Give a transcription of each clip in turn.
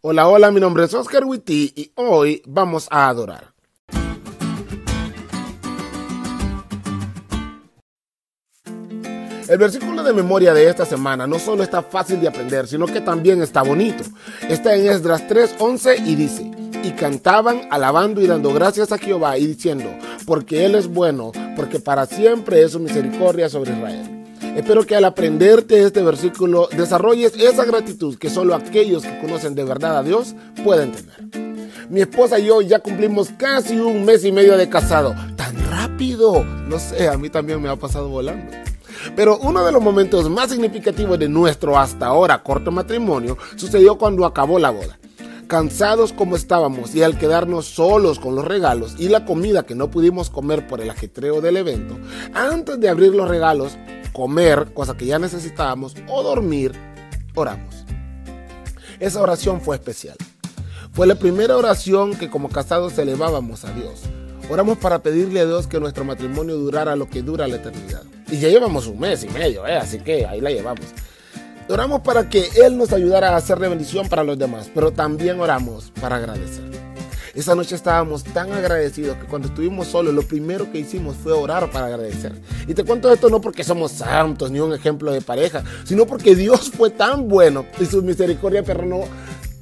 Hola, hola, mi nombre es Oscar Witty y hoy vamos a adorar. El versículo de memoria de esta semana no solo está fácil de aprender, sino que también está bonito. Está en Esdras 3:11 y dice, y cantaban alabando y dando gracias a Jehová y diciendo, porque Él es bueno, porque para siempre es su misericordia sobre Israel. Espero que al aprenderte este versículo desarrolles esa gratitud que solo aquellos que conocen de verdad a Dios pueden tener. Mi esposa y yo ya cumplimos casi un mes y medio de casado. ¡Tan rápido! No sé, a mí también me ha pasado volando. Pero uno de los momentos más significativos de nuestro hasta ahora corto matrimonio sucedió cuando acabó la boda. Cansados como estábamos y al quedarnos solos con los regalos y la comida que no pudimos comer por el ajetreo del evento, antes de abrir los regalos, comer, cosa que ya necesitábamos, o dormir, oramos. Esa oración fue especial. Fue la primera oración que como casados elevábamos a Dios. Oramos para pedirle a Dios que nuestro matrimonio durara lo que dura la eternidad. Y ya llevamos un mes y medio, ¿eh? así que ahí la llevamos. Oramos para que Él nos ayudara a hacer bendición para los demás, pero también oramos para agradecer. Esa noche estábamos tan agradecidos que cuando estuvimos solos, lo primero que hicimos fue orar para agradecer. Y te cuento esto no porque somos santos ni un ejemplo de pareja, sino porque Dios fue tan bueno y su misericordia perdonó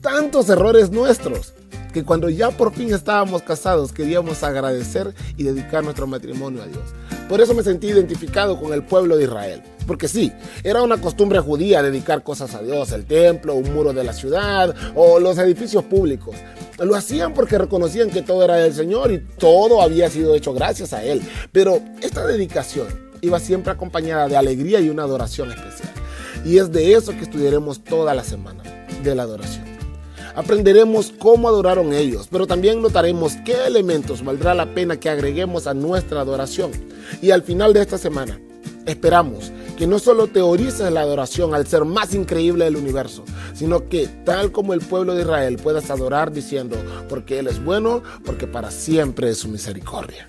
tantos errores nuestros que cuando ya por fin estábamos casados queríamos agradecer y dedicar nuestro matrimonio a Dios. Por eso me sentí identificado con el pueblo de Israel. Porque sí, era una costumbre judía dedicar cosas a Dios, el templo, un muro de la ciudad o los edificios públicos. Lo hacían porque reconocían que todo era del Señor y todo había sido hecho gracias a Él. Pero esta dedicación iba siempre acompañada de alegría y una adoración especial. Y es de eso que estudiaremos toda la semana, de la adoración. Aprenderemos cómo adoraron ellos, pero también notaremos qué elementos valdrá la pena que agreguemos a nuestra adoración. Y al final de esta semana, esperamos que no solo teorices la adoración al ser más increíble del universo, sino que tal como el pueblo de Israel puedas adorar diciendo, porque Él es bueno, porque para siempre es su misericordia.